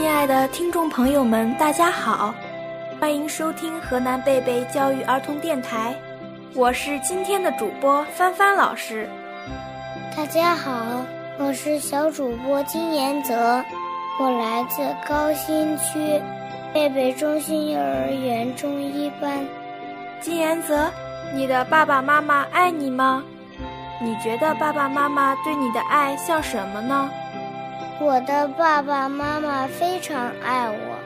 爱的听众朋友们，大家好，欢迎收听河南贝贝教育儿童电台，我是今天的主播帆帆老师。大家好，我是小主播金延泽，我来自高新区贝贝中心幼儿园中一班。金延泽，你的爸爸妈妈爱你吗？你觉得爸爸妈妈对你的爱像什么呢？我的爸爸妈妈非常爱我，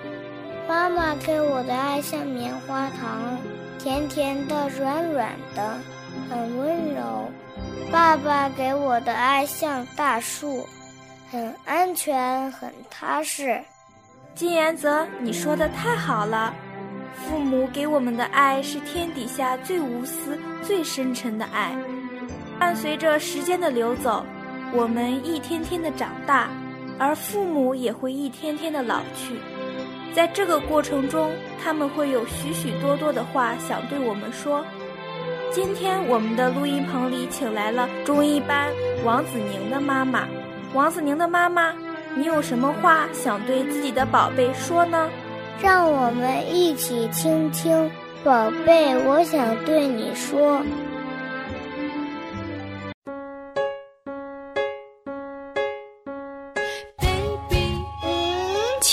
妈妈给我的爱像棉花糖，甜甜的、软软的，很温柔。爸爸给我的爱像大树，很安全、很踏实。金延泽，你说的太好了。父母给我们的爱是天底下最无私、最深沉的爱。伴随着时间的流走，我们一天天的长大，而父母也会一天天的老去。在这个过程中，他们会有许许多多的话想对我们说。今天我们的录音棚里请来了中一班王子宁的妈妈。王子宁的妈妈，你有什么话想对自己的宝贝说呢？让我们一起倾听，宝贝，我想对你说。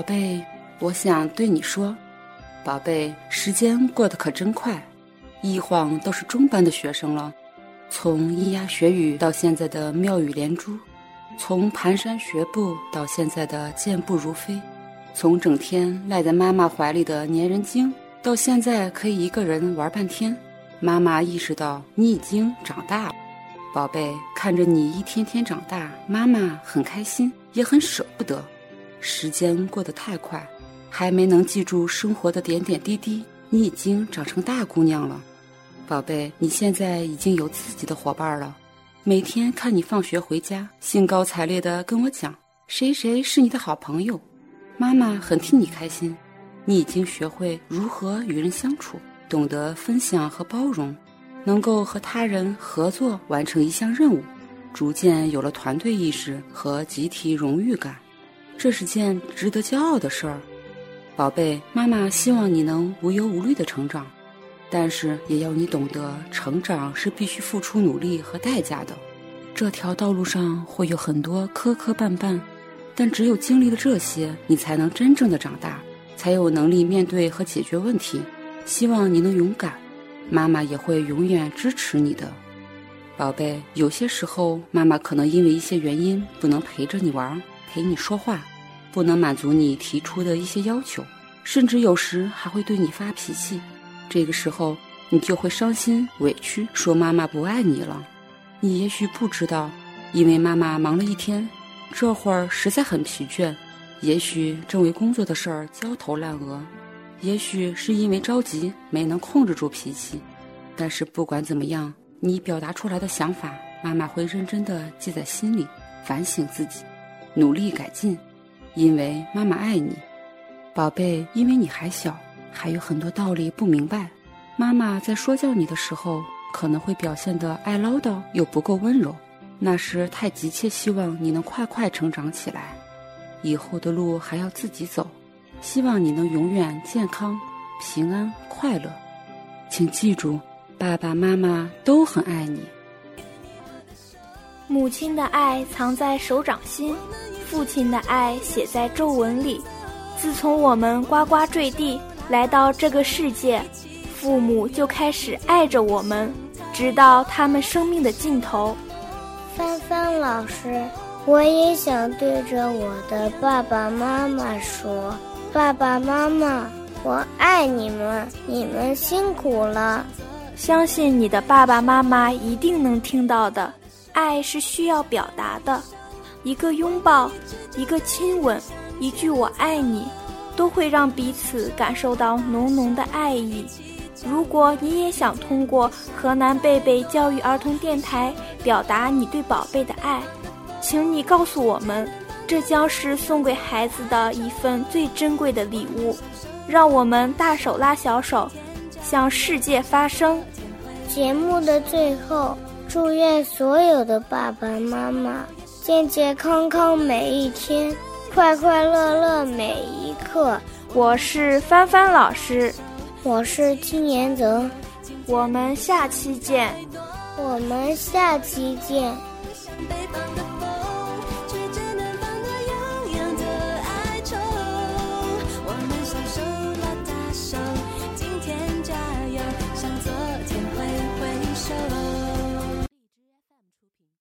宝贝，我想对你说，宝贝，时间过得可真快，一晃都是中班的学生了。从咿呀学语到现在的妙语连珠，从蹒跚学步到现在的健步如飞，从整天赖在妈妈怀里的粘人精，到现在可以一个人玩半天。妈妈意识到你已经长大了，宝贝，看着你一天天长大，妈妈很开心，也很舍不得。时间过得太快，还没能记住生活的点点滴滴，你已经长成大姑娘了，宝贝，你现在已经有自己的伙伴了。每天看你放学回家，兴高采烈地跟我讲谁谁是你的好朋友，妈妈很替你开心。你已经学会如何与人相处，懂得分享和包容，能够和他人合作完成一项任务，逐渐有了团队意识和集体荣誉感。这是件值得骄傲的事儿，宝贝，妈妈希望你能无忧无虑的成长，但是也要你懂得，成长是必须付出努力和代价的。这条道路上会有很多磕磕绊绊，但只有经历了这些，你才能真正的长大，才有能力面对和解决问题。希望你能勇敢，妈妈也会永远支持你的，宝贝。有些时候，妈妈可能因为一些原因不能陪着你玩，陪你说话。不能满足你提出的一些要求，甚至有时还会对你发脾气。这个时候，你就会伤心委屈，说妈妈不爱你了。你也许不知道，因为妈妈忙了一天，这会儿实在很疲倦，也许正为工作的事儿焦头烂额，也许是因为着急没能控制住脾气。但是不管怎么样，你表达出来的想法，妈妈会认真的记在心里，反省自己，努力改进。因为妈妈爱你，宝贝。因为你还小，还有很多道理不明白。妈妈在说教你的时候，可能会表现得爱唠叨又不够温柔，那是太急切希望你能快快成长起来。以后的路还要自己走，希望你能永远健康、平安、快乐。请记住，爸爸妈妈都很爱你。母亲的爱藏在手掌心。父亲的爱写在皱纹里。自从我们呱呱坠地来到这个世界，父母就开始爱着我们，直到他们生命的尽头。芳芳老师，我也想对着我的爸爸妈妈说：“爸爸妈妈，我爱你们，你们辛苦了。”相信你的爸爸妈妈一定能听到的。爱是需要表达的，一个拥抱，一个亲吻，一句“我爱你”，都会让彼此感受到浓浓的爱意。如果你也想通过河南贝贝教育儿童电台表达你对宝贝的爱，请你告诉我们，这将是送给孩子的一份最珍贵的礼物。让我们大手拉小手，向世界发声。节目的最后，祝愿所有的爸爸妈妈健健康康每一天，快快乐乐每一刻。我是帆帆老师。我是金延泽，我们下期见。我们下期见。